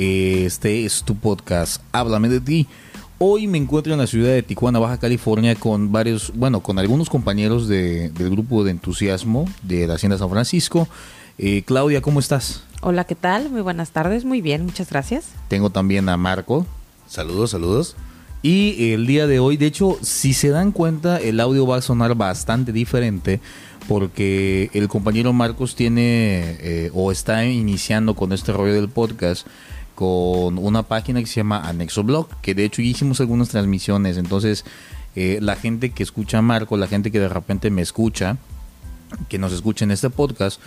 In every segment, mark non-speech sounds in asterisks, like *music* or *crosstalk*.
Este es tu podcast, Háblame de ti. Hoy me encuentro en la ciudad de Tijuana, Baja California, con varios, bueno, con algunos compañeros de- del grupo de entusiasmo de la Hacienda San Francisco. Eh, Claudia, ¿cómo estás? Hola, ¿qué tal? Muy buenas tardes, muy bien, muchas gracias. Tengo también a Marco. Saludos, saludos. Y el día de hoy, de hecho, si se dan cuenta, el audio va a sonar bastante diferente porque el compañero Marcos tiene eh, o está iniciando con este rollo del podcast con una página que se llama Anexo Blog, que de hecho hicimos algunas transmisiones, entonces eh, la gente que escucha a Marco, la gente que de repente me escucha, que nos escucha en este podcast,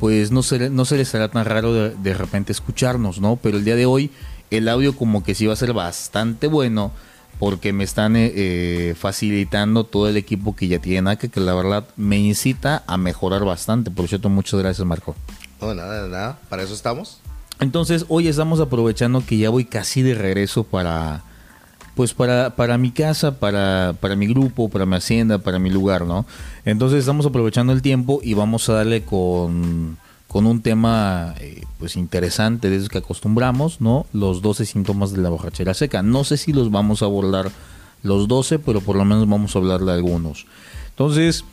pues no se, no se les hará tan raro de, de repente escucharnos, ¿no? Pero el día de hoy el audio como que sí va a ser bastante bueno porque me están eh, eh, facilitando todo el equipo que ya tienen acá, que la verdad me incita a mejorar bastante. Por cierto, muchas gracias Marco. No, nada, nada. Para eso estamos. Entonces hoy estamos aprovechando que ya voy casi de regreso para pues para, para mi casa, para, para mi grupo, para mi hacienda, para mi lugar, ¿no? Entonces estamos aprovechando el tiempo y vamos a darle con, con un tema eh, pues interesante de esos que acostumbramos, ¿no? Los 12 síntomas de la borrachera seca. No sé si los vamos a abordar los 12, pero por lo menos vamos a hablar de algunos. Entonces,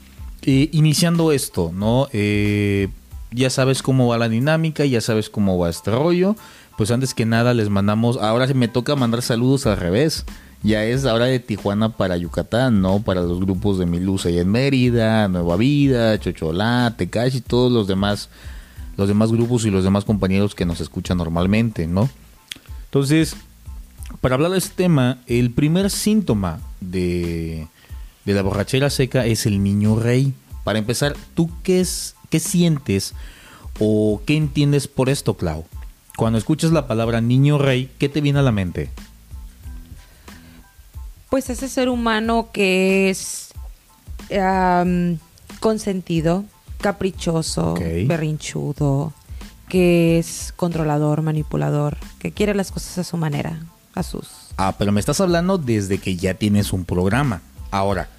eh, iniciando esto, ¿no? Eh, ya sabes cómo va la dinámica, ya sabes cómo va este rollo. Pues antes que nada les mandamos, ahora me toca mandar saludos al revés. Ya es ahora de Tijuana para Yucatán, ¿no? Para los grupos de Milusa y en Mérida, Nueva Vida, Chocholate, Cash y todos los demás, los demás grupos y los demás compañeros que nos escuchan normalmente, ¿no? Entonces, para hablar de este tema, el primer síntoma de, de la borrachera seca es el niño rey. Para empezar, ¿tú qué, es, qué sientes o qué entiendes por esto, Clau? Cuando escuchas la palabra niño rey, ¿qué te viene a la mente? Pues ese ser humano que es consentido, caprichoso, Ok. berrinchudo, que es controlador, manipulador, que quiere las cosas a su manera, a sus... Ah, pero me estás hablando desde que ya tienes un programa. Ahora,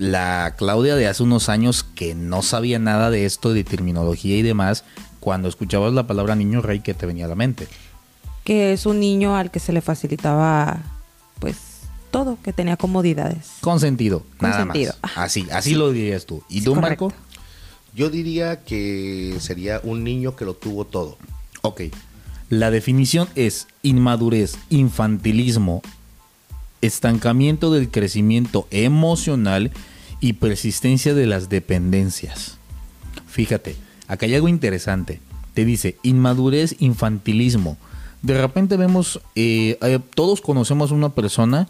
la Claudia de hace unos años que no sabía nada de esto, de terminología y demás, cuando escuchabas la palabra niño rey, ¿qué te venía a la mente? que es un niño al que se le facilitaba pues todo, que tenía comodidades. Consentido, nada Consentido. más. Así, *laughs* así lo dirías tú. ¿Y tú, correcto. Marco? Yo diría que sería un niño que lo tuvo todo. Ok. La definición es inmadurez, infantilismo, estancamiento del crecimiento emocional y persistencia de las dependencias. Fíjate, acá hay algo interesante. Te dice inmadurez, infantilismo. De repente vemos, eh, eh, todos conocemos a una persona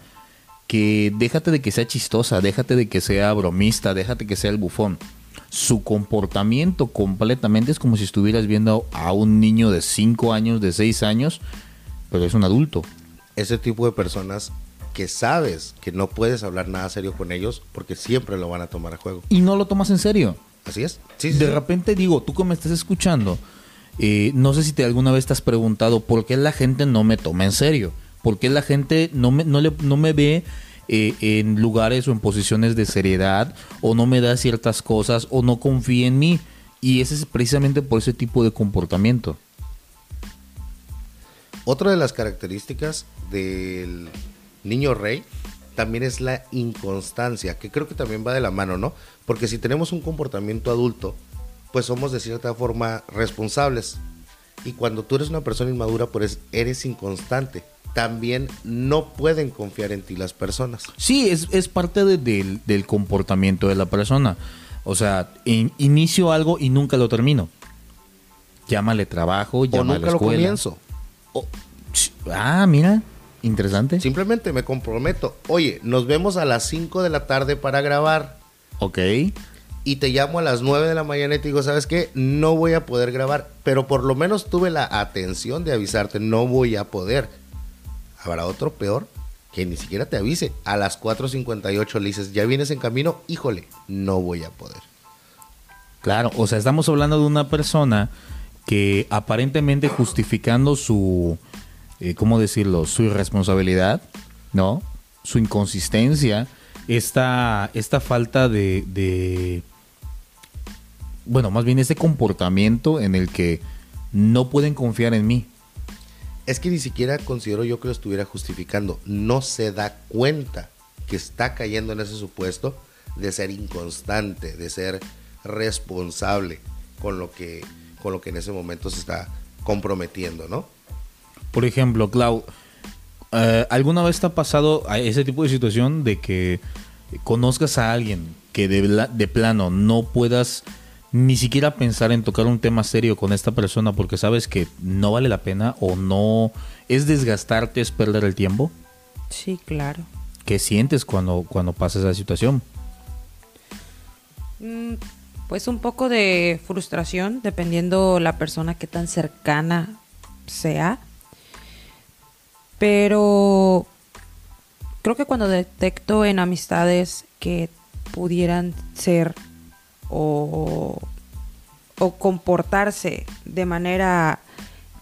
que déjate de que sea chistosa, déjate de que sea bromista, déjate que sea el bufón. Su comportamiento completamente es como si estuvieras viendo a un niño de 5 años, de 6 años, pero es un adulto. Ese tipo de personas que sabes que no puedes hablar nada serio con ellos porque siempre lo van a tomar a juego. Y no lo tomas en serio. Así es. Sí, de sí. repente digo, tú que me estás escuchando, eh, no sé si te alguna vez te has preguntado por qué la gente no me toma en serio, por qué la gente no me, no le, no me ve eh, en lugares o en posiciones de seriedad, o no me da ciertas cosas, o no confía en mí. Y ese es precisamente por ese tipo de comportamiento. Otra de las características del niño rey también es la inconstancia, que creo que también va de la mano, ¿no? Porque si tenemos un comportamiento adulto, pues somos de cierta forma responsables. Y cuando tú eres una persona inmadura, pues eres inconstante. También no pueden confiar en ti las personas. Sí, es, es parte de- del, del comportamiento de la persona. O sea, in- inicio algo y nunca lo termino. Llámale trabajo, O llámale nunca lo escuela. comienzo. O- ch- ah, mira, interesante. Simplemente me comprometo. Oye, nos vemos a las 5 de la tarde para grabar. Ok. y te llamo a las 9 de la mañana y te digo, ¿sabes qué? No voy a poder grabar, pero por lo menos tuve la atención de avisarte, no voy a poder. Habrá otro peor que ni siquiera te avise. A las 4.58 le dices, ¿ya vienes en camino? Híjole, no voy a poder. Claro, o sea, estamos hablando de una persona que aparentemente justificando su, eh, ¿cómo decirlo? Su irresponsabilidad, ¿no? Su inconsistencia, esta, esta falta de, de, bueno, más bien ese comportamiento en el que no pueden confiar en mí. Es que ni siquiera considero yo que lo estuviera justificando. No se da cuenta que está cayendo en ese supuesto de ser inconstante, de ser responsable con lo que, con lo que en ese momento se está comprometiendo, ¿no? Por ejemplo, Clau, eh, ¿alguna vez te ha pasado ese tipo de situación de que conozcas a alguien que de, de plano no puedas ni siquiera pensar en tocar un tema serio con esta persona porque sabes que no vale la pena o no es desgastarte, es perder el tiempo? Sí, claro. ¿Qué sientes cuando, cuando pasa esa situación? Mm, pues un poco de frustración, dependiendo la persona que tan cercana sea. Pero creo que cuando detecto en amistades que pudieran ser o, o comportarse de manera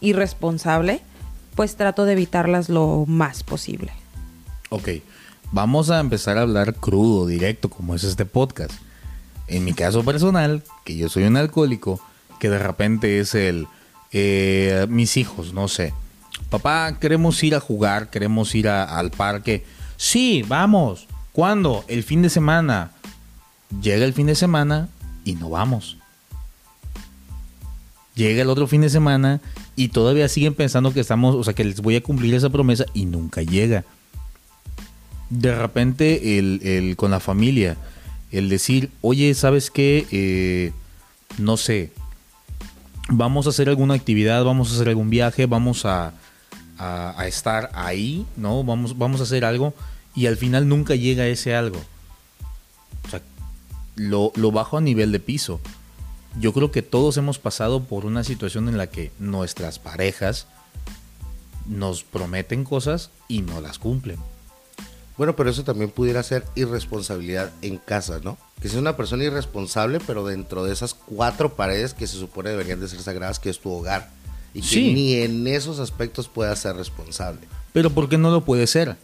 irresponsable, pues trato de evitarlas lo más posible. Ok, vamos a empezar a hablar crudo, directo, como es este podcast. En mi caso personal, que yo soy un alcohólico, que de repente es el, eh, mis hijos, no sé, papá, queremos ir a jugar, queremos ir al parque. Sí, vamos. ¿Cuándo? El fin de semana. Llega el fin de semana y no vamos. Llega el otro fin de semana y todavía siguen pensando que estamos, o sea, que les voy a cumplir esa promesa y nunca llega. De repente, el, con la familia, el decir, oye, ¿sabes qué? Eh, no sé, vamos a hacer alguna actividad, vamos a hacer algún viaje, vamos a, a, estar ahí, ¿no? Vamos, vamos a hacer algo y al final nunca llega ese algo. O sea, lo, lo bajo a nivel de piso. Yo creo que todos hemos pasado por una situación en la que nuestras parejas nos prometen cosas y no las cumplen. Bueno, pero eso también pudiera ser irresponsabilidad en casa, ¿no? Que sea una persona irresponsable, pero dentro de esas cuatro paredes que se supone deberían de ser sagradas, que es tu hogar y que ni en esos aspectos pueda ser responsable. Pero ¿por qué no lo puede ser?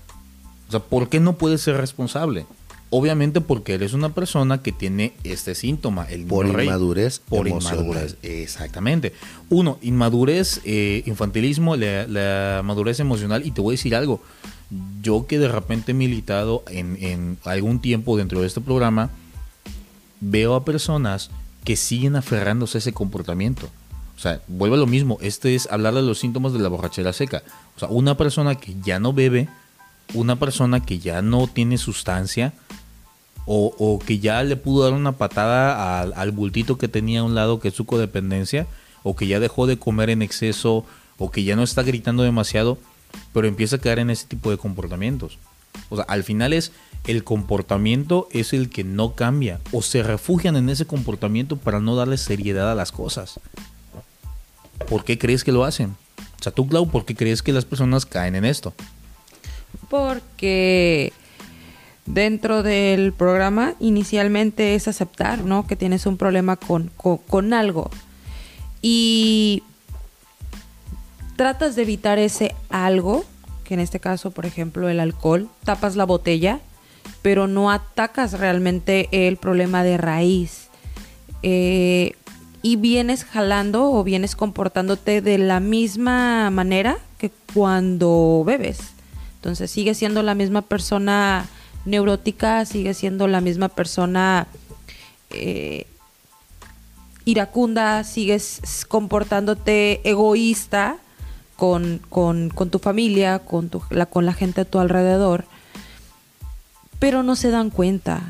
O sea, ¿por qué no puede ser responsable? Obviamente porque eres una persona que tiene este síntoma, el por inmadurez, por inmadurez, exactamente. Uno, inmadurez, eh, infantilismo, la, madurez emocional y te voy a decir algo. Yo que de repente he militado en, en algún tiempo dentro de este programa, veo a personas que siguen aferrándose a ese comportamiento. O sea, vuelve a lo mismo. Este es hablar de los síntomas de la borrachera seca. O sea, una persona que ya no bebe, una persona que ya no tiene sustancia, o, que ya le pudo dar una patada al, al, bultito que tenía a un lado, que es su codependencia, o que ya dejó de comer en exceso, o que ya no está gritando demasiado, pero empieza a caer en ese tipo de comportamientos. O sea, al final es el comportamiento es el que no cambia, o se refugian en ese comportamiento para no darle seriedad a las cosas. ¿Por qué crees que lo hacen? O sea, tú, Clau, ¿por qué crees que las personas caen en esto? Porque dentro del programa inicialmente es aceptar, ¿no? Que tienes un problema con, con, algo. Y tratas de evitar ese algo, que en este caso, por ejemplo, el alcohol, tapas la botella, pero no atacas realmente el problema de raíz. Eh, y vienes jalando o vienes comportándote de la misma manera que cuando bebes. Entonces sigue siendo la misma persona neurótica, sigue siendo la misma persona eh, iracunda, sigues comportándote egoísta con, tu familia, con, la, con la gente a tu alrededor, pero no se dan cuenta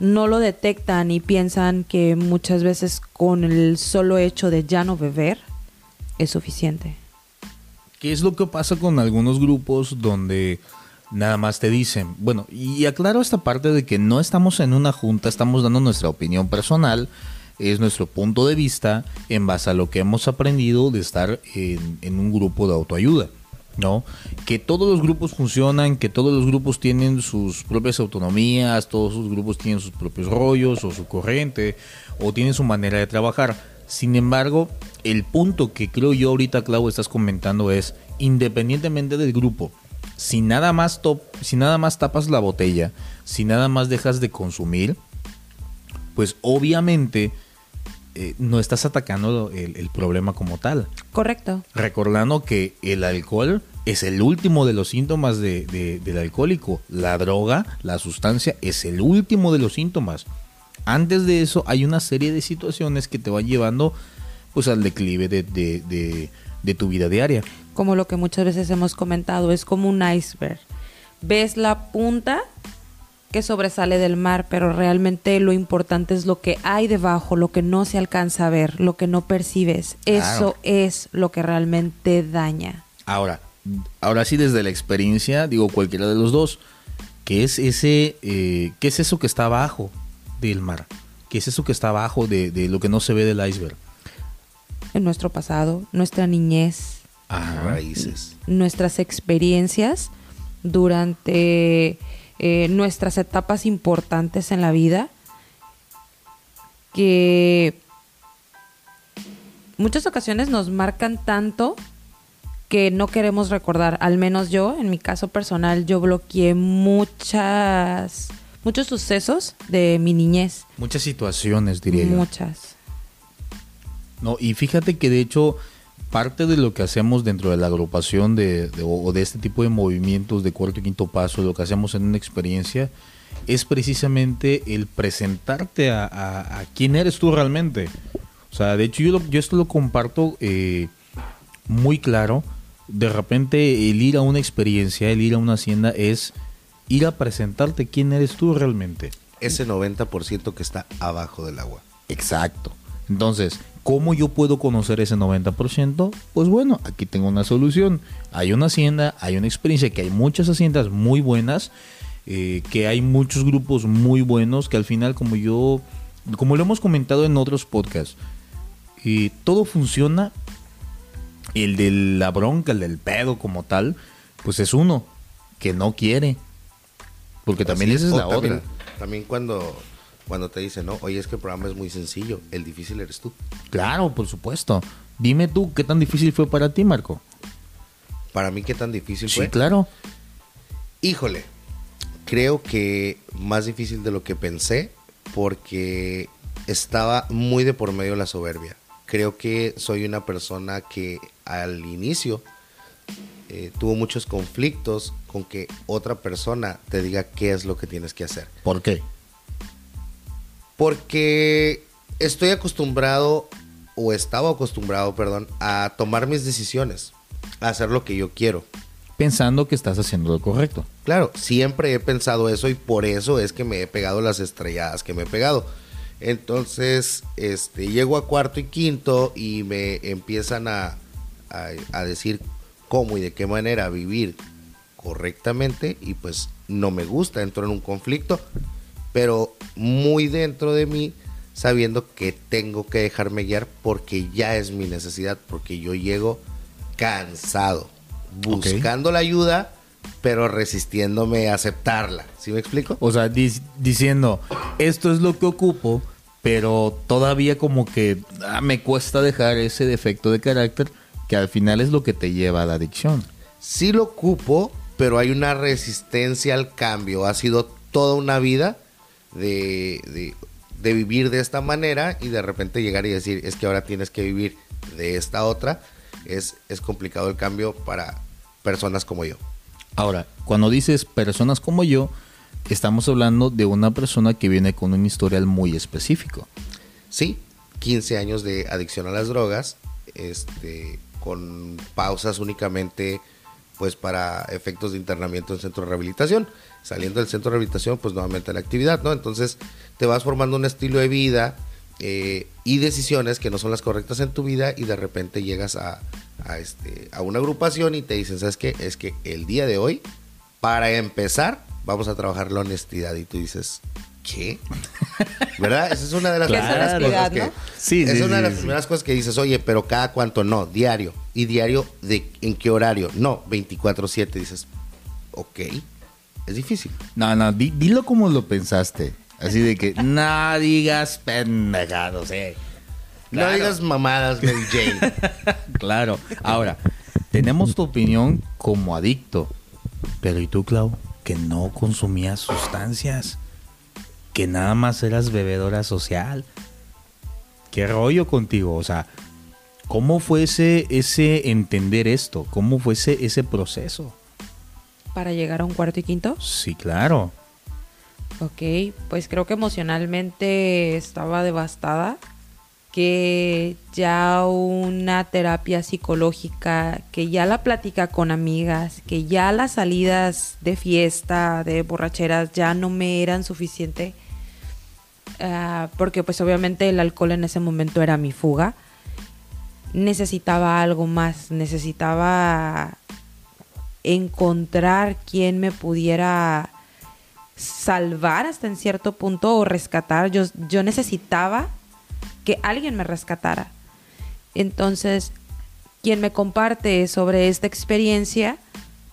no lo detectan y piensan que muchas veces con el solo hecho de ya no beber es suficiente. ¿Qué es lo que pasa con algunos grupos donde nada más te dicen, bueno, y aclaro esta parte de que no estamos en una junta, estamos dando nuestra opinión personal, es nuestro punto de vista en base a lo que hemos aprendido de estar en, un grupo de autoayuda. ¿No? Que todos los grupos funcionan, que todos los grupos tienen sus propias autonomías, todos sus grupos tienen sus propios rollos o su corriente o tienen su manera de trabajar. Sin embargo, el punto que creo yo ahorita, Clau, estás comentando es, independientemente del grupo, si nada más, si nada más tapas la botella, si nada más dejas de consumir, pues obviamente eh, no estás atacando el, el problema como tal. Correcto. Recordando que el alcohol es el último de los síntomas de- de- del alcohólico. La droga, la sustancia, es el último de los síntomas. Antes de eso hay una serie de situaciones que te van llevando pues al declive de, de- de- de tu vida diaria. Como lo que muchas veces hemos comentado, es como un iceberg. Ves la punta que sobresale del mar, pero realmente lo importante es lo que hay debajo, lo que no se alcanza a ver, lo que no percibes. Claro. Eso es lo que realmente daña. Ahora, ahora sí desde la experiencia, digo cualquiera de los dos, ¿qué es ese, eh, qué es eso que está abajo del mar? ¿Qué es eso que está abajo de, de lo que no se ve del iceberg? En nuestro pasado, nuestra niñez, Ajá. Raíces. nuestras experiencias durante eh, nuestras etapas importantes en la vida que muchas ocasiones nos marcan tanto que no queremos recordar. Al menos yo, en mi caso personal, yo bloqueé muchas muchos sucesos de mi niñez. Muchas situaciones, diría yo. Muchas. No, y fíjate que de hecho parte de lo que hacemos dentro de la agrupación de, de- o de este tipo de movimientos de cuarto y quinto paso, lo que hacemos en una experiencia, es precisamente el presentarte a, a- a quién eres tú realmente. O sea, de hecho yo, lo- yo esto lo comparto eh, muy claro. De repente el ir a una experiencia, el ir a una hacienda es ir a presentarte quién eres tú realmente. Ese 90% que está abajo del agua. Exacto. Entonces, ¿cómo yo puedo conocer ese 90%? Pues bueno, aquí tengo una solución. Hay una hacienda, hay una experiencia, que hay muchas haciendas muy buenas, eh, que hay muchos grupos muy buenos, que al final, como yo, como lo hemos comentado en otros podcasts, y todo funciona. El de la bronca, el del pedo como tal, pues es uno que no quiere. Porque también Así esa es la también, otra. También cuando, cuando te dicen, no, oye, es que el programa es muy sencillo, el difícil eres tú. Claro, por supuesto. Dime tú, ¿qué tan difícil fue para ti, Marco? Para mí, ¿qué tan difícil Sí, fue? claro. Híjole, creo que más difícil de lo que pensé porque estaba muy de por medio la soberbia. Creo que soy una persona que al inicio eh, tuvo muchos conflictos con que otra persona te diga qué es lo que tienes que hacer. ¿Por qué? Porque estoy acostumbrado, o estaba acostumbrado, perdón, a tomar mis decisiones, a hacer lo que yo quiero. Pensando que estás haciendo lo correcto. Claro, siempre he pensado eso y por eso es que me he pegado las estrelladas que me he pegado. Entonces, este, llego a cuarto y quinto y me empiezan a, a, a decir cómo y de qué manera vivir correctamente y pues no me gusta, entro en un conflicto, pero muy dentro de mí sabiendo que tengo que dejarme guiar porque ya es mi necesidad, porque yo llego cansado, buscando la ayuda, pero resistiéndome a aceptarla. ¿Sí me explico? O sea, diciendo, esto es lo que ocupo, pero todavía como que ah, me cuesta dejar ese defecto de carácter que al final es lo que te lleva a la adicción. Sí lo ocupo, pero hay una resistencia al cambio. Ha sido toda una vida de, de- de vivir de esta manera y de repente llegar y decir, es que ahora tienes que vivir de esta otra. Es, es complicado el cambio para personas como yo. Ahora, cuando dices personas como yo, estamos hablando de una persona que viene con un historial muy específico. Sí, 15 años de adicción a las drogas, este, con pausas únicamente pues para efectos de internamiento en centro de rehabilitación. Saliendo del centro de rehabilitación, pues nuevamente la actividad, ¿no? Entonces te vas formando un estilo de vida eh, y decisiones que no son las correctas en tu vida y de repente llegas a, a, este, a una agrupación y te dicen, ¿sabes qué? Es que el día de hoy, para empezar, vamos a trabajar la honestidad. Y tú dices, ¿qué? ¿Verdad? Esa es una de las *laughs* primeras cosas que... ¿no? Sí, es sí, una de las sí. primeras cosas que dices, oye, pero cada cuánto no, diario. ¿Y diario de en qué horario? No, 24-7. Dices, ok, es difícil. No, no, di- dilo como lo pensaste. Así de que, no digas pendejados, eh. No digas mamadas, Mary Jane. *laughs* Claro. Ahora, tenemos tu opinión como adicto. Pero ¿y tú, Clau? Que no consumías sustancias. Que nada más eras bebedora social. ¿Qué rollo contigo? O sea, ¿cómo fue ese, ese entender esto? ¿Cómo fue ese, ese proceso? Para llegar a un cuarto y quinto. Sí, claro. Ok, pues creo que emocionalmente estaba devastada. Que ya una terapia psicológica, que ya la plática con amigas, que ya las salidas de fiesta, de borracheras, ya no me eran suficiente. Ah, porque pues obviamente el alcohol en ese momento era mi fuga. Necesitaba algo más, necesitaba encontrar quien me pudiera salvar hasta en cierto punto o rescatar. Yo, yo necesitaba que alguien me rescatara. Entonces, quien me comparte sobre esta experiencia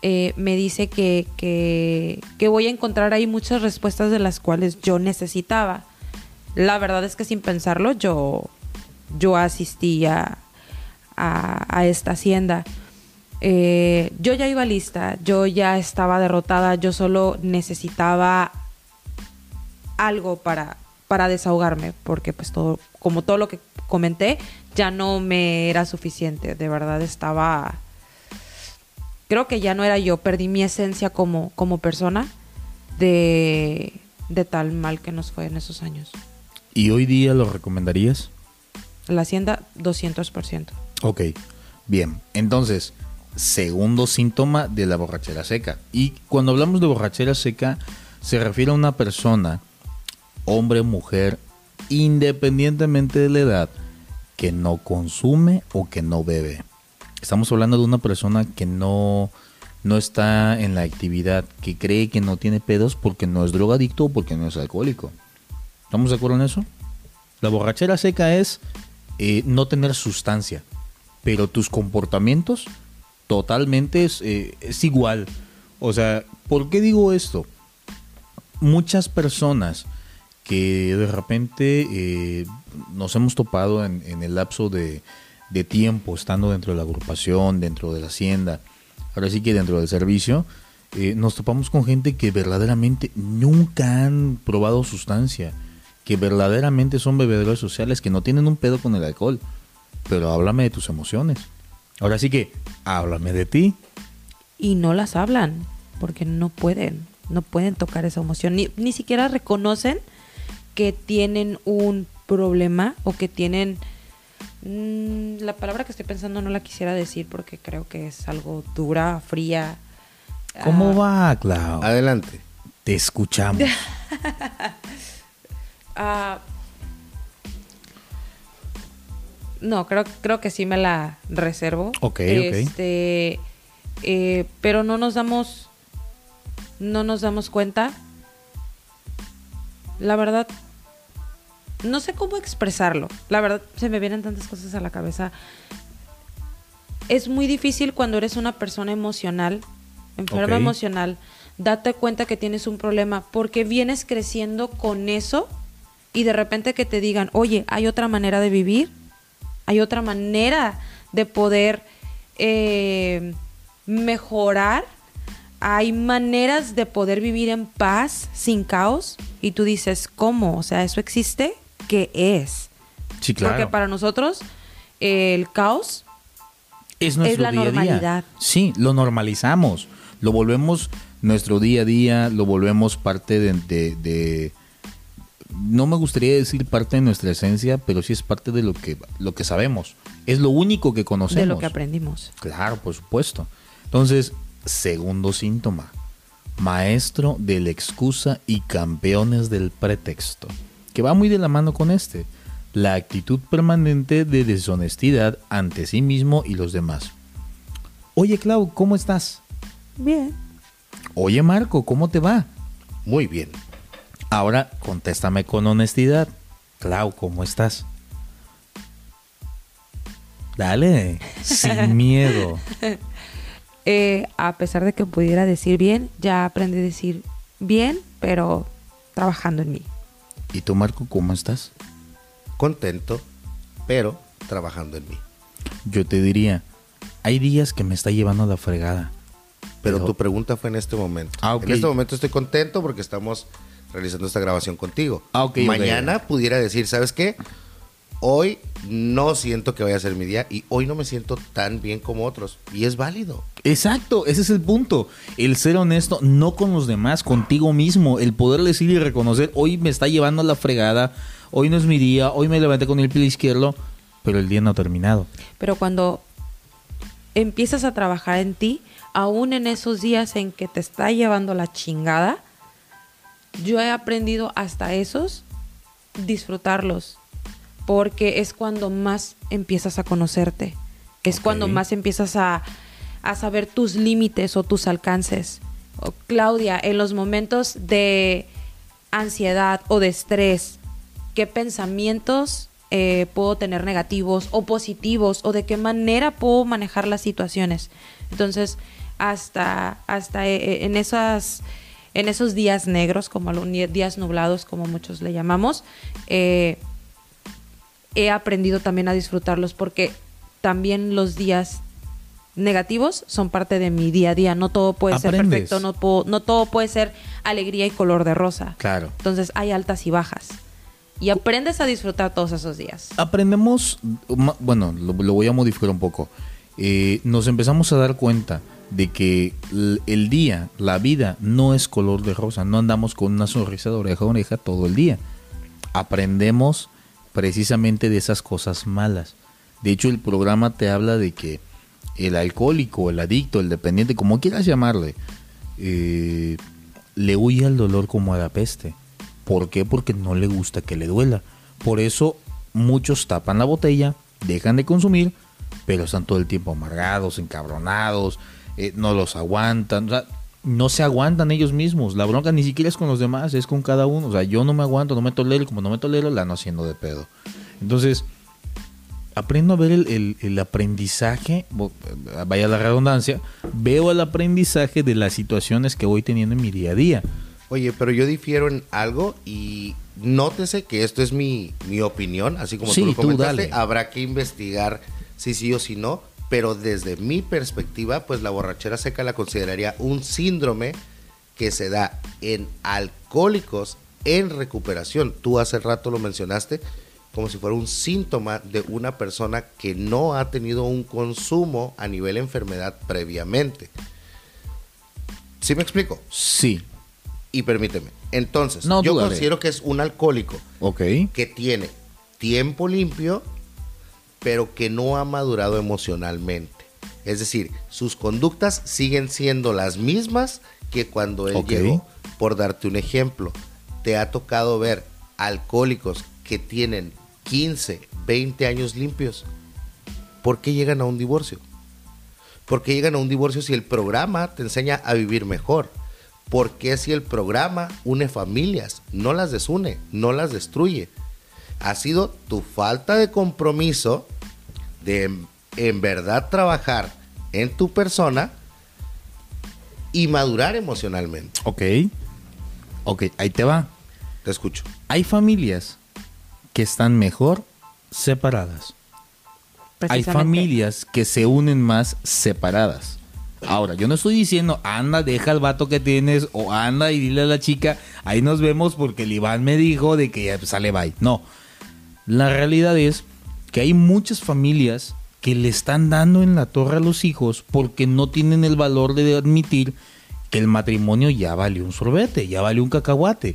eh, me dice que, que, que voy a encontrar ahí muchas respuestas de las cuales yo necesitaba. La verdad es que sin pensarlo yo, yo asistí a, a, esta hacienda. Eh, yo ya iba lista, yo ya estaba derrotada, yo solo necesitaba algo para, para desahogarme, porque pues todo, como todo lo que comenté, ya no me era suficiente, de verdad estaba, creo que ya no era yo, perdí mi esencia como, como persona de, de tal mal que nos fue en esos años. ¿Y hoy día lo recomendarías? La hacienda, 200%. Ok, bien. Entonces, segundo síntoma de la borrachera seca. Y cuando hablamos de borrachera seca, se refiere a una persona, hombre o mujer, independientemente de la edad, que no consume o que no bebe. Estamos hablando de una persona que no, no está en la actividad, que cree que no tiene pedos porque no es drogadicto o porque no es alcohólico. ¿Estamos de acuerdo en eso? La borrachera seca es eh, no tener sustancia, pero tus comportamientos totalmente es, eh, es igual. O sea, ¿por qué digo esto? Muchas personas que de repente eh, nos hemos topado en, el lapso de, tiempo, estando dentro de la agrupación, dentro de la hacienda, ahora sí que dentro del servicio, nos topamos con gente que verdaderamente nunca han probado sustancia que verdaderamente son bebedores sociales, que no tienen un pedo con el alcohol. Pero háblame de tus emociones. Ahora sí que, háblame de ti. Y no las hablan, porque no pueden, no pueden tocar esa emoción, ni, ni siquiera reconocen que tienen un problema o que tienen... Mmm, la palabra que estoy pensando no la quisiera decir porque creo que es algo dura, fría. ¿Cómo uh, va, Clau? Adelante. Te escuchamos. *laughs* Uh, no, creo, creo que sí me la reservo. Ok, este, eh, pero no nos damos. No nos damos cuenta. La verdad. No sé cómo expresarlo. La verdad, se me vienen tantas cosas a la cabeza. Es muy difícil cuando eres una persona emocional, enferma okay. emocional, date cuenta que tienes un problema porque vienes creciendo con eso y de repente que te digan, oye, hay otra manera de vivir, hay otra manera de poder eh, mejorar, hay maneras de poder vivir en paz, sin caos, y tú dices, ¿cómo? O sea, ¿eso existe? ¿Qué es? Sí, claro. Porque para nosotros el caos es, nuestro es la día a día. normalidad. Sí, lo normalizamos, lo volvemos nuestro día a día, lo volvemos parte de, de, de no me gustaría decir parte de nuestra esencia, pero sí es parte de lo que, lo que sabemos. Es lo único que conocemos. De lo que aprendimos. Claro, por supuesto. Entonces, segundo síntoma. Maestro de la excusa y campeones del pretexto. Que va muy de la mano con este. La actitud permanente de deshonestidad ante sí mismo y los demás. Oye, Clau, ¿cómo estás? Bien. Oye, Marco, ¿cómo te va? Muy bien. Ahora contéstame con honestidad. Clau, ¿cómo estás? Dale, sin *laughs* miedo. Eh, a pesar de que pudiera decir bien, ya aprendí a decir bien, pero trabajando en mí. ¿Y tú, Marco, cómo estás? Contento, pero trabajando en mí. Yo te diría, hay días que me está llevando la fregada. Pero, pero... tu pregunta fue en este momento. Ah, okay. En este momento estoy contento porque estamos realizando esta grabación contigo. Ah, okay, Mañana okay. pudiera decir, ¿sabes qué? hoy no siento que vaya a ser mi día y hoy no me siento tan bien como otros. Y es válido. Exacto, ese es el punto. El ser honesto, no con los demás, contigo mismo. El poder decir y reconocer, hoy me está llevando a la fregada, hoy no es mi día, hoy me levanté con el pie izquierdo, pero el día no ha terminado. Pero cuando empiezas a trabajar en ti, aún en esos días en que te está llevando la chingada, yo he aprendido hasta esos disfrutarlos, porque es cuando más empiezas a conocerte, es cuando más empiezas a, a saber tus límites o tus alcances. O, Claudia, en los momentos de ansiedad o de estrés, ¿qué pensamientos eh, puedo tener negativos o positivos? ¿O de qué manera puedo manejar las situaciones? Entonces, hasta, hasta eh, en esas en esos días negros, como días nublados, como muchos le llamamos, eh, he aprendido también a disfrutarlos porque también los días negativos son parte de mi día a día. No todo puede ser perfecto, no, puedo- no todo puede ser alegría y color de rosa. Claro. Entonces hay altas y bajas. Y aprendes a disfrutar todos esos días. Aprendemos, bueno, lo, lo voy a modificar un poco. Eh, nos empezamos a dar cuenta de que el día, la vida, no es color de rosa. No andamos con una sonrisa de oreja a oreja todo el día. Aprendemos precisamente de esas cosas malas. De hecho, el programa te habla de que el alcohólico, el adicto, el dependiente, como quieras llamarle, eh, le huye al dolor como a la peste. ¿Por qué? Porque no le gusta que le duela. Por eso muchos tapan la botella, dejan de consumir, pero están todo el tiempo amargados, encabronados, eh, no los aguantan, o sea, no se aguantan ellos mismos. La bronca ni siquiera es con los demás, es con cada uno. O sea, yo no me aguanto, no me tolero, como no me tolero, la ando haciendo de pedo. Entonces, aprendo a ver el, el- el aprendizaje, vaya la redundancia, veo el aprendizaje de las situaciones que voy teniendo en mi día a día. Oye, pero yo difiero en algo y nótese que esto es mi, mi opinión, así como Sí, tú lo comentaste, dale. habrá que investigar si sí o si no, pero desde mi perspectiva, pues la borrachera seca la consideraría un síndrome que se da en alcohólicos en recuperación. Tú hace rato lo mencionaste como si fuera un síntoma de una persona que no ha tenido un consumo a nivel enfermedad previamente. ¿Sí me explico? Sí, Y permíteme. Entonces, No, yo considero que es un alcohólico que tiene tiempo limpio, pero que no ha madurado emocionalmente. Es decir, sus conductas siguen siendo las mismas que cuando él Ok. llegó. Por darte un ejemplo, te ha tocado ver alcohólicos que tienen 15, 20 años limpios. ¿Por qué llegan a un divorcio? ¿Por qué llegan a un divorcio si el programa te enseña a vivir mejor? ¿Por qué si el programa une familias, no las desune, no las destruye? Ha sido tu falta de compromiso de en, verdad trabajar en tu persona y madurar emocionalmente. Ok. Ok, ahí te va. Te escucho. Hay familias que están mejor separadas. Hay familias que se unen más separadas. Ahora, yo no estoy diciendo, anda, deja al vato que tienes o anda y dile a la chica, ahí nos vemos porque el Iván me dijo de que ya sale bye. No. La realidad es que hay muchas familias que le están dando en la torre a los hijos porque no tienen el valor de admitir que el matrimonio ya valió un sorbete, ya valió un cacahuate.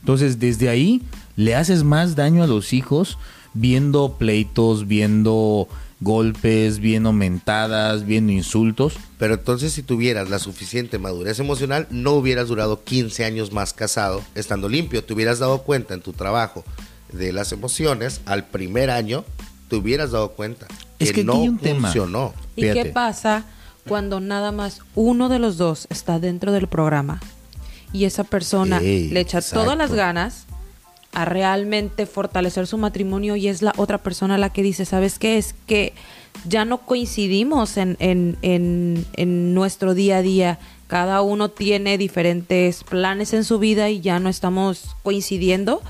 Entonces, desde ahí le haces más daño a los hijos viendo pleitos, viendo golpes, viendo mentadas, viendo insultos. Pero entonces si tuvieras la suficiente madurez emocional, no hubieras durado 15 años más casado estando limpio. Te hubieras dado cuenta en tu trabajo de las emociones al primer año, te hubieras dado cuenta Es que no tema. funcionó. ¿Y qué pasa cuando nada más uno de los dos está dentro del programa y esa persona Ey, le echa todas las ganas a realmente fortalecer su matrimonio y es la otra persona la que dice, ¿sabes qué? Es que ya no coincidimos en, en, en, en nuestro día a día. Cada uno tiene diferentes planes en su vida y ya no estamos coincidiendo.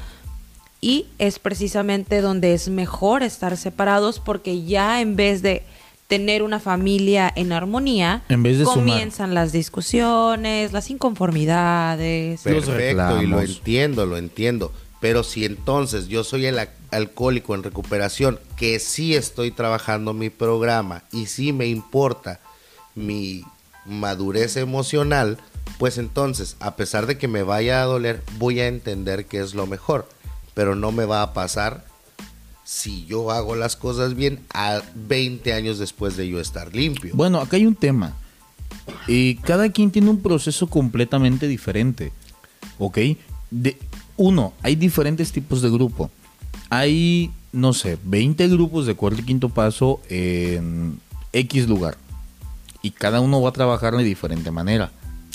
Y es precisamente donde es mejor estar separados porque ya en vez de tener una familia en armonía, En vez de sumar. comienzan las discusiones, las inconformidades. Perfecto, y lo entiendo, lo entiendo. Pero si entonces yo soy el alcohólico en recuperación, que sí estoy trabajando mi programa y sí me importa mi madurez emocional, pues entonces, a pesar de que me vaya a doler, voy a entender que es lo mejor, pero no me va a pasar si yo hago las cosas bien a 20 años después de yo estar limpio. Bueno, acá hay un tema. Y cada quien tiene un proceso completamente diferente. ¿Ok? De, uno, hay diferentes tipos de grupo. Hay, no sé, 20 grupos de cuarto y quinto paso en X lugar. Y cada uno va a trabajar de diferente manera.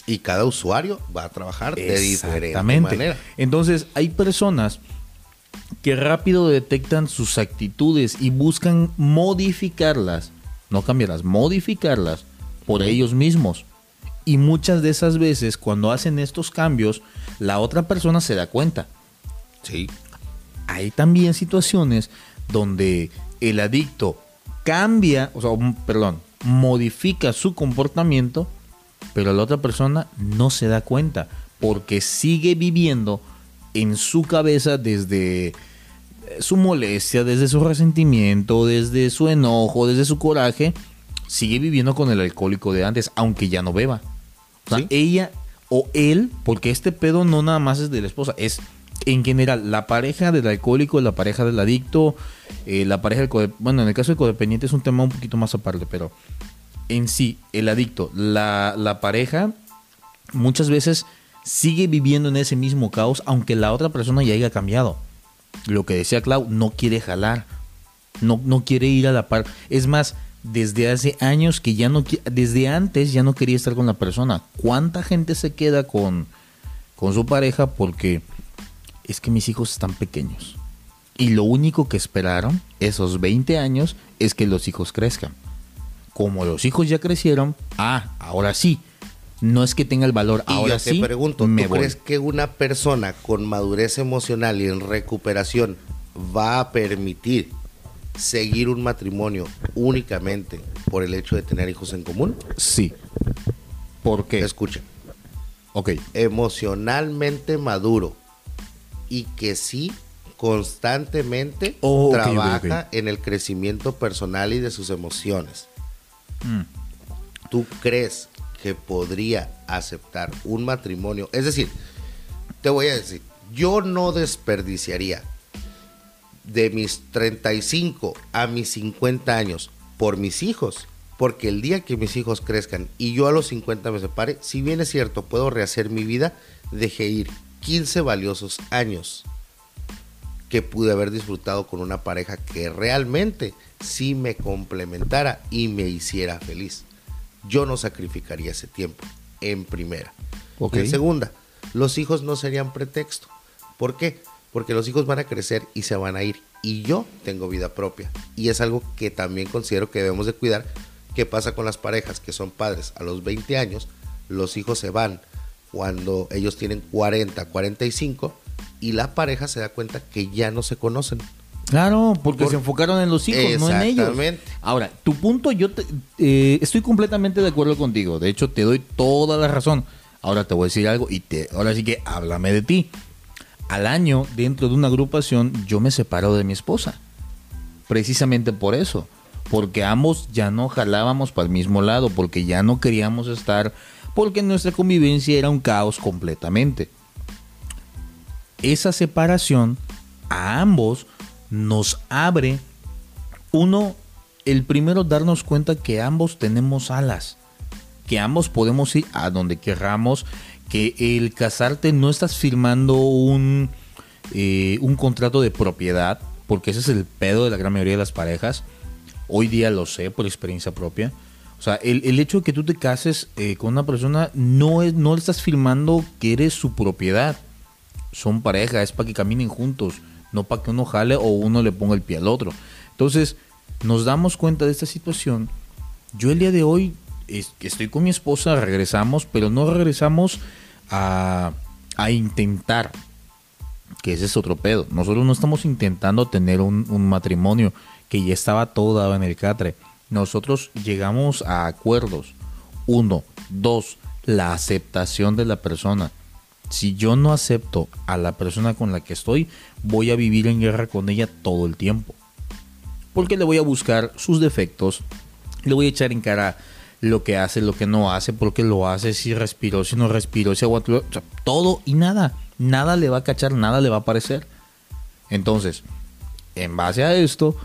Y cada usuario va a trabajar de diferente manera. Entonces, hay personas que rápido detectan sus actitudes y buscan modificarlas, no cambiarlas, modificarlas por ellos mismos. Y muchas de esas veces, cuando hacen estos cambios, la otra persona se da cuenta. Sí. Hay también situaciones donde el adicto cambia, o sea, perdón, modifica su comportamiento, pero la otra persona no se da cuenta porque sigue viviendo en su cabeza desde eh, su molestia, desde su resentimiento, desde su enojo, desde su coraje, sigue viviendo con el alcohólico de antes, aunque ya no beba. O sea, Sí. ella o él, porque este pedo no nada más es de la esposa, es en general la pareja del alcohólico, la pareja del adicto, eh, la pareja del bueno, en el caso del codependiente es un tema un poquito más aparte, pero en sí, el adicto, la, la pareja, muchas veces sigue viviendo en ese mismo caos, aunque la otra persona ya haya cambiado. Lo que decía Clau, no quiere jalar, no, no quiere ir a la par. Es más, desde hace años que ya no, desde antes ya no quería estar con la persona. ¿Cuánta gente se queda con, con su pareja porque es que mis hijos están pequeños? Y lo único que esperaron esos 20 años es que los hijos crezcan. Como los hijos ya crecieron, ah, ahora sí. No es que tenga el valor, Y ahora yo te sí. pregunto, me ¿tú voy. crees que una persona con madurez emocional y en recuperación va a permitir seguir un matrimonio únicamente por el hecho de tener hijos en común? Sí. ¿Por qué? Escucha, Ok. emocionalmente maduro y que sí constantemente Oh, trabaja en el crecimiento personal y de sus emociones. Mm. ¿Tú crees que podría aceptar un matrimonio? Es decir, te voy a decir, yo no desperdiciaría de mis 35 a mis 50 años por mis hijos, porque el día que mis hijos crezcan y yo a los 50 me separe, si bien es cierto, puedo rehacer mi vida, dejé ir 15 valiosos años que pude haber disfrutado con una pareja que realmente sí me complementara y me hiciera feliz. Yo no sacrificaría ese tiempo, en primera. Ok. Y en segunda, los hijos no serían pretexto. ¿Por qué? Porque los hijos van a crecer y se van a ir. Y yo tengo vida propia. Y es algo que también considero que debemos de cuidar. ¿Qué pasa con las parejas que son padres a los 20 años? Los hijos se van cuando ellos tienen 40, 45 y la pareja se da cuenta que ya no se conocen. Claro, porque Por- se enfocaron en los hijos, no en ellos. Exactamente. Ahora, tu punto, yo te- eh, estoy completamente de acuerdo contigo. De hecho, te doy toda la razón. Ahora te voy a decir algo y te, ahora sí que háblame de ti. Al año, dentro de una agrupación, yo me separo de mi esposa. Precisamente por eso. Porque ambos ya no jalábamos para el mismo lado, porque ya no queríamos estar, porque nuestra convivencia era un caos completamente esa separación a ambos nos abre, uno, el primero darnos cuenta que ambos tenemos alas, que ambos podemos ir a donde querramos, que el casarte no estás firmando un, eh, un contrato de propiedad, porque ese es el pedo de la gran mayoría de las parejas. Hoy día lo sé por experiencia propia. O sea, el, el hecho de que tú te cases eh, con una persona no, es, no le estás firmando que eres su propiedad son pareja, es para que caminen juntos, no para que uno jale o uno le ponga el pie al otro. Entonces, nos damos cuenta de esta situación. Yo el día de hoy es- estoy con mi esposa, regresamos, pero no regresamos a, a intentar, que ese es otro pedo. Nosotros no estamos intentando tener un, un matrimonio que ya estaba todo dado en el catre. Nosotros llegamos a acuerdos. Uno, dos, la aceptación de la persona Si yo no acepto a la persona con la que estoy, voy a vivir en guerra con ella todo el tiempo. Porque le voy a buscar sus defectos, le voy a echar en cara lo que hace, lo que no hace, porque lo hace, si respiró, si no respiró, si aguantó, todo y nada. Nada le va a cachar, nada le va a parecer. Entonces, en base a esto,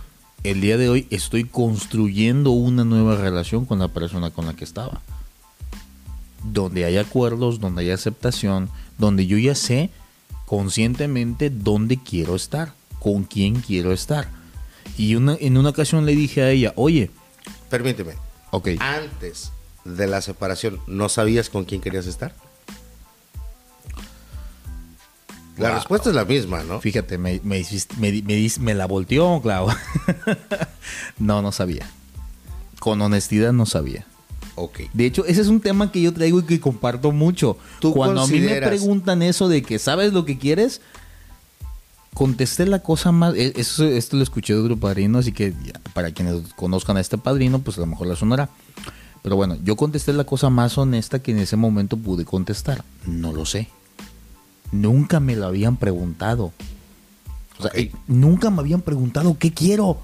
el día de hoy estoy construyendo una nueva relación con la persona con la que estaba. Donde hay acuerdos, donde hay aceptación, donde yo ya sé conscientemente dónde quiero estar, con quién quiero estar. Y una, en una ocasión le dije a ella, oye, Permíteme. Antes de la separación, ¿no sabías con quién querías estar? La Wow. respuesta es la misma, ¿no? fíjate, me, me, me, me la volteó, claro. *laughs* no, no sabía. Con honestidad no sabía. Ok. De hecho, ese es un tema que yo traigo y que comparto mucho. ¿Tú Cuando a mí me preguntan eso de que sabes lo que quieres, contesté la cosa más. e- Eso, esto lo escuché de otro padrino, así que para quienes conozcan a este padrino, pues a lo mejor la sonará. Pero bueno, yo contesté la cosa más honesta que en ese momento pude contestar. No lo sé. Nunca me lo habían preguntado. O sea, nunca me habían preguntado qué quiero.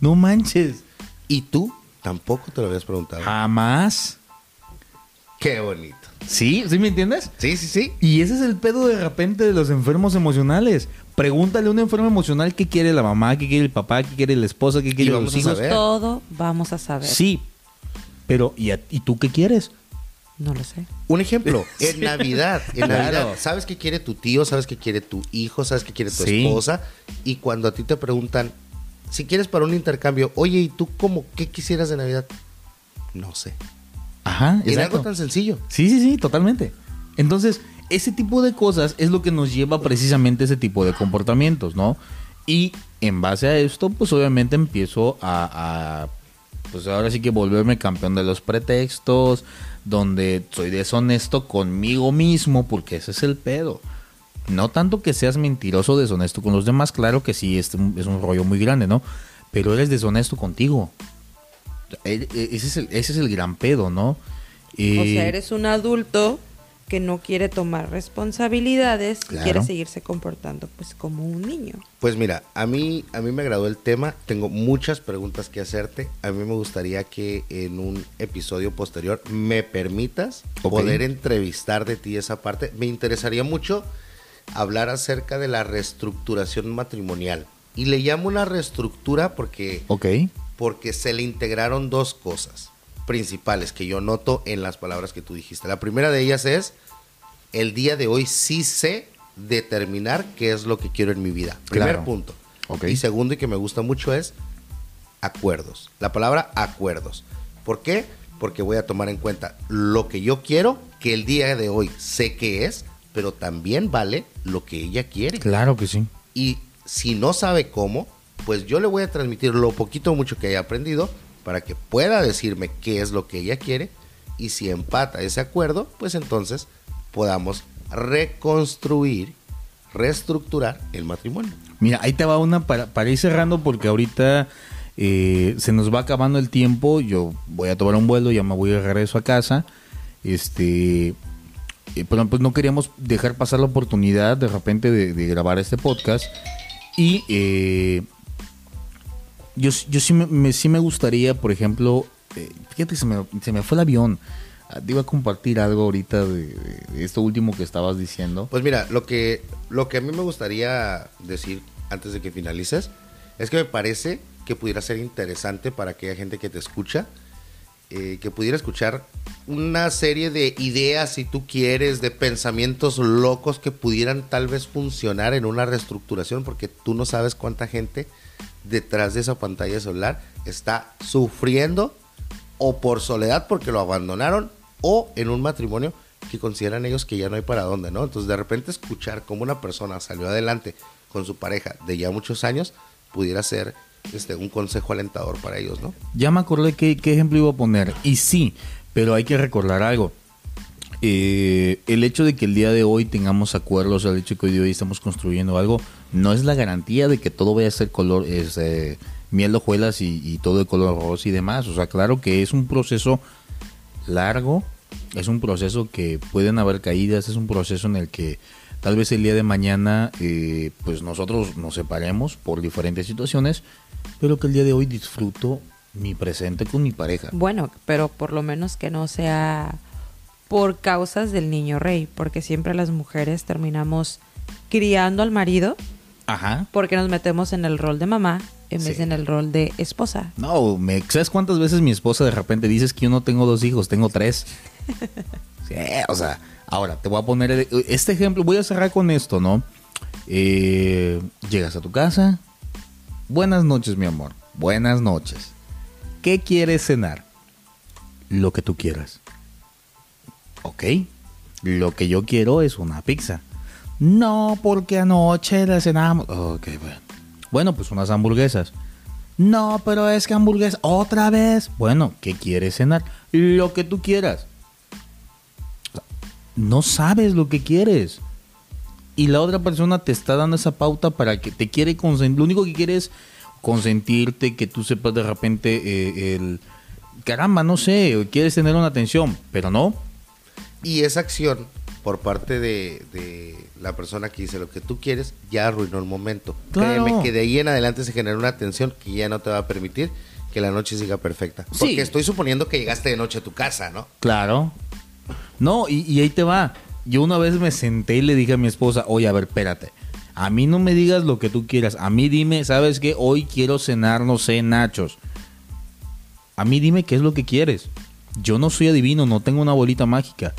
No manches. ¿Y tú? Tampoco te lo habías preguntado. Jamás. Qué bonito. ¿Sí? ¿Sí me entiendes? Sí, sí, sí. Y ese es el pedo de repente de los enfermos emocionales. Pregúntale a un enfermo emocional qué quiere la mamá, qué quiere el papá, qué quiere la esposa, qué quiere vamos los a hijos. saber. Todo vamos a saber. Sí. Pero, ¿y, a- ¿y tú qué quieres? No lo sé. Un ejemplo, *laughs* en Navidad, en Claro. Navidad, sabes qué quiere tu tío, sabes qué quiere tu hijo, sabes qué quiere tu Sí. esposa, y cuando a ti te preguntan, si quieres para un intercambio, oye, ¿y tú cómo, qué quisieras de Navidad? No sé. Ajá, exacto. algo tan sencillo. Sí, sí, sí, totalmente. Entonces, ese tipo de cosas es lo que nos lleva precisamente a ese tipo de comportamientos, ¿no? Y en base a esto, pues obviamente empiezo a, a, pues ahora sí que volverme campeón de los pretextos, donde soy deshonesto conmigo mismo, porque ese es el pedo. No tanto que seas mentiroso o deshonesto con los demás, claro que sí, es un, es un rollo muy grande, ¿no? Pero eres deshonesto contigo. E- e- Ese es el, ese es el gran pedo, ¿no? O Eh, sea, eres un adulto que no quiere tomar responsabilidades Claro. y quiere seguirse comportando pues como un niño. Pues mira, a mí, a mí me agradó el tema, tengo muchas preguntas que hacerte, a mí me gustaría que en un episodio posterior me permitas poder entrevistar de ti esa parte. Me interesaría mucho hablar acerca de la reestructuración matrimonial. Y le llamo una reestructura porque, Ok. porque se le integraron dos cosas principales que yo noto en las palabras que tú dijiste. La primera de ellas es, el día de hoy sí sé determinar qué es lo que quiero en mi vida. Primer Claro. punto. Ok. Y segundo, y que me gusta mucho, es acuerdos. La palabra acuerdos. ¿Por qué? Porque voy a tomar en cuenta lo que yo quiero, que el día de hoy sé que es, pero también vale lo que ella quiere. Claro que sí. Y si no sabe cómo, pues yo le voy a transmitir lo poquito o mucho que haya aprendido para que pueda decirme qué es lo que ella quiere. Y si empata ese acuerdo, pues entonces podamos reconstruir, reestructurar el matrimonio. Mira, ahí te va una para, para ir cerrando porque ahorita eh, se nos va acabando el tiempo. Yo voy a tomar un vuelo, ya me voy de regreso a casa. Este, eh, pero pues no queríamos dejar pasar la oportunidad de repente de, grabar este podcast. Y eh, yo, sí, me, sí me gustaría, por ejemplo, eh, fíjate, se me, se me fue el avión. Ah, Te iba a compartir algo ahorita de- de esto último que estabas diciendo. Pues mira, lo que, lo que a mí me gustaría decir antes de que finalices es que me parece que pudiera ser interesante para aquella gente que te escucha, eh, que pudiera escuchar una serie de ideas, si tú quieres, de pensamientos locos que pudieran tal vez funcionar en una reestructuración, porque tú no sabes cuánta gente detrás de esa pantalla celular está sufriendo o por soledad porque lo abandonaron o en un matrimonio que consideran ellos que ya no hay para dónde, ¿no? Entonces de repente escuchar cómo una persona salió adelante con su pareja de ya muchos años pudiera ser este, un consejo alentador para ellos, ¿no? Ya me acordé qué, ejemplo iba a poner. Y sí, pero hay que recordar algo. Eh, el hecho de que el día de hoy tengamos acuerdos, el hecho de que hoy de hoy estamos construyendo algo, no es la garantía de que todo vaya a ser color, es, eh, miel de hojuelas y, y todo de color rosa y demás. O sea, claro que es un proceso largo, es un proceso que pueden haber caídas, es un proceso en el que tal vez el día de mañana eh, pues nosotros nos separemos por diferentes situaciones, pero que el día de hoy disfruto mi presente con mi pareja. Bueno, pero por lo menos que no sea por causas del niño rey, porque siempre las mujeres terminamos criando al marido Ajá. porque nos metemos en el rol de mamá en vez Sí. de en el rol de esposa. No, me, ¿sabes cuántas veces mi esposa de repente dices que yo no tengo dos hijos, tengo tres? *laughs* Sí, o sea, ahora te voy a poner el- este ejemplo, voy a cerrar con esto, ¿no? Eh, llegas a tu casa, buenas noches, mi amor, buenas noches. ¿Qué quieres cenar? Lo que tú quieras. Ok, lo que yo quiero es una pizza. No, porque anoche la cenamos. Ok, bueno. Bueno, pues unas hamburguesas. No, pero es que hamburguesa otra vez. Bueno, ¿qué quieres cenar? Lo que tú quieras. O sea, No sabes lo que quieres. Y la otra persona te está dando esa pauta para que te quiere consentir. Lo único que quiere es consentirte, que tú sepas de repente eh, el... Caramba, no sé, quieres tener una atención, pero no. Y esa acción por parte de, de la persona que dice lo que tú quieres ya arruinó el momento. Claro. Créeme que de ahí en adelante se genera una tensión que ya no te va a permitir que la noche siga perfecta. Sí. Porque estoy suponiendo que llegaste de noche a tu casa, ¿no? Claro. No, y, y ahí te va. Yo una vez me senté y le dije a mi esposa, oye, a ver, espérate. A mí no me digas lo que tú quieras. A mí dime, ¿sabes qué? Hoy quiero cenar, no sé, nachos. A mí dime qué es lo que quieres. Yo no soy adivino, no tengo una bolita mágica.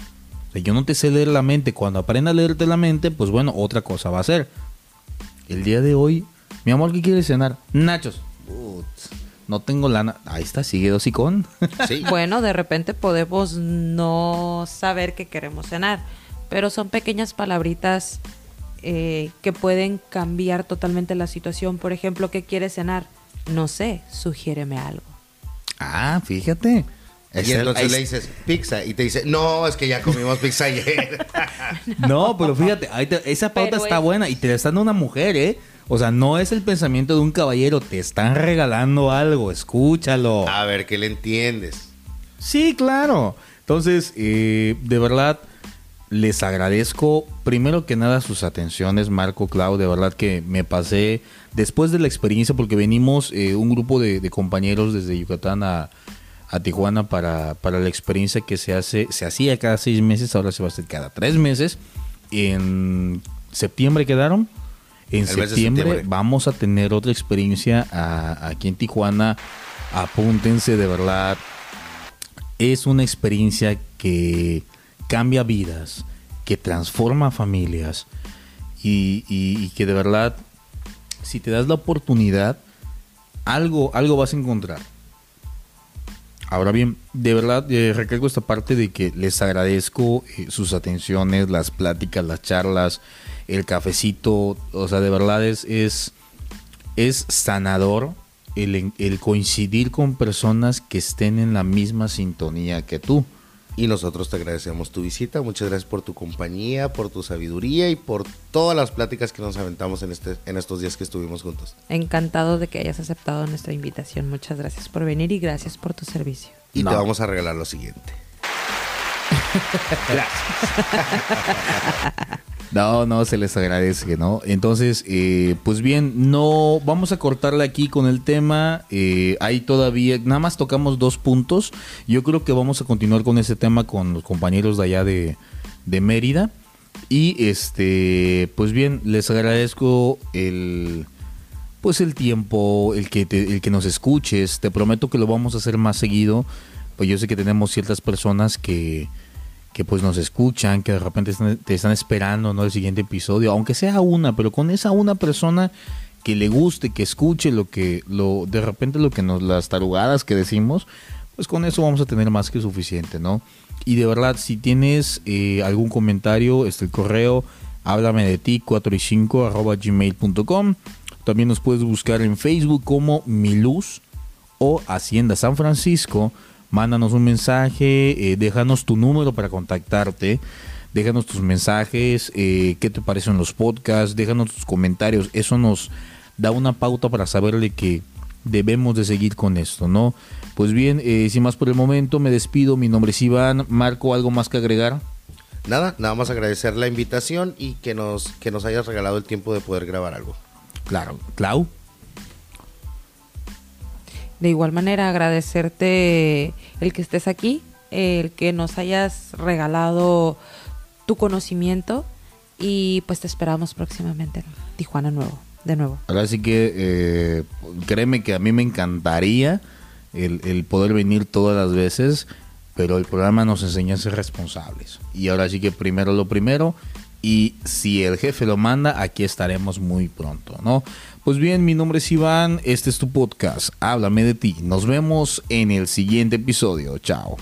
O sea, yo no te sé leer la mente. Cuando aprenda a leerte la mente, pues bueno, otra cosa va a ser. El día de hoy, mi amor, ¿qué quieres cenar? Nachos. No tengo lana. Ahí está, sigue dosicón. Sí. *laughs* Bueno, de repente podemos no saber qué queremos cenar, pero son pequeñas palabritas eh, que pueden cambiar totalmente la situación. Por ejemplo, ¿qué quieres cenar? No sé, sugiéreme algo. Ah, fíjate. Y el- entonces le dices pizza y te dice, no, es que ya comimos pizza ayer. *laughs* No, pero fíjate, ahí te- esa pauta Pero está es- buena y te la está dando una mujer, ¿eh? O sea, no es el pensamiento de un caballero, te están regalando algo, escúchalo. a ver, ¿qué le entiendes? Sí, claro. Entonces, eh, de verdad, les agradezco primero que nada sus atenciones, Marco, Clau, de verdad que me pasé después de la experiencia, porque venimos eh, un grupo de, de compañeros desde Yucatán a, a Tijuana para, para la experiencia que se hace, se hacía cada seis meses, ahora se va a hacer cada tres meses. En septiembre quedaron. En septiembre. vamos a tener otra experiencia a- aquí en Tijuana. Apúntense de verdad es una experiencia que cambia vidas, que transforma familias y, y- que de verdad, si te das la oportunidad, algo, algo vas a encontrar. Ahora bien, de verdad eh, recalco esta parte de que les agradezco eh, sus atenciones, las pláticas, las charlas, el cafecito, o sea, de verdad es, es, es sanador el, el coincidir con personas que estén en la misma sintonía que tú. Y nosotros te agradecemos tu visita. Muchas gracias por tu compañía, por tu sabiduría y por todas las pláticas que nos aventamos en, este, en estos días que estuvimos juntos. Encantado de que hayas aceptado nuestra invitación. Muchas gracias por venir y gracias por tu servicio. Y No. te vamos a regalar lo siguiente. *laughs* *laughs* No, no, se les agradece, ¿no? Entonces, eh, pues bien, no vamos a cortarle aquí con el tema. Eh, hay todavía, nada más tocamos dos puntos. Yo creo que vamos a continuar con ese tema con los compañeros de allá de, de Mérida. Y este, pues bien, les agradezco el, pues el tiempo, el que te- el que nos escuches. Te prometo que lo vamos a hacer más seguido. Pues yo sé que tenemos ciertas personas que que pues nos escuchan, que de repente están- te están esperando ¿no? el siguiente episodio, aunque sea una, pero con esa una persona que le guste, que escuche lo que, lo, de repente lo que nos, las tarugadas que decimos, pues con eso vamos a tener más que suficiente, ¿no? Y de verdad, si tienes eh, algún comentario, este el correo, háblame de ti, 4 y 5 arroba gmail.com. También nos puedes buscar en Facebook como Mi Luz o Hacienda San Francisco. Mándanos un mensaje, eh, déjanos tu número para contactarte, déjanos tus mensajes, eh, qué te parecen los podcasts, déjanos tus comentarios. Eso nos da una pauta para saberle que debemos de seguir con esto, ¿no? Pues bien, eh, sin más por el momento, me despido. Mi nombre es Iván. Marco, ¿algo más que agregar? Nada, nada más agradecer la invitación y que nos, que nos hayas regalado el tiempo de poder grabar algo. Claro. Clau. De igual manera, agradecerte el que estés aquí, el que nos hayas regalado tu conocimiento y pues te esperamos próximamente en Tijuana Nuevo, de nuevo. Ahora sí que eh, créeme que a mí me encantaría el, el poder venir todas las veces, pero el programa nos enseña a ser responsables. Y ahora sí que primero lo primero, y si el jefe lo manda, aquí estaremos muy pronto, ¿no? Pues bien, mi nombre es Iván, este es tu podcast, háblame de ti. Nos vemos en el siguiente episodio, chao.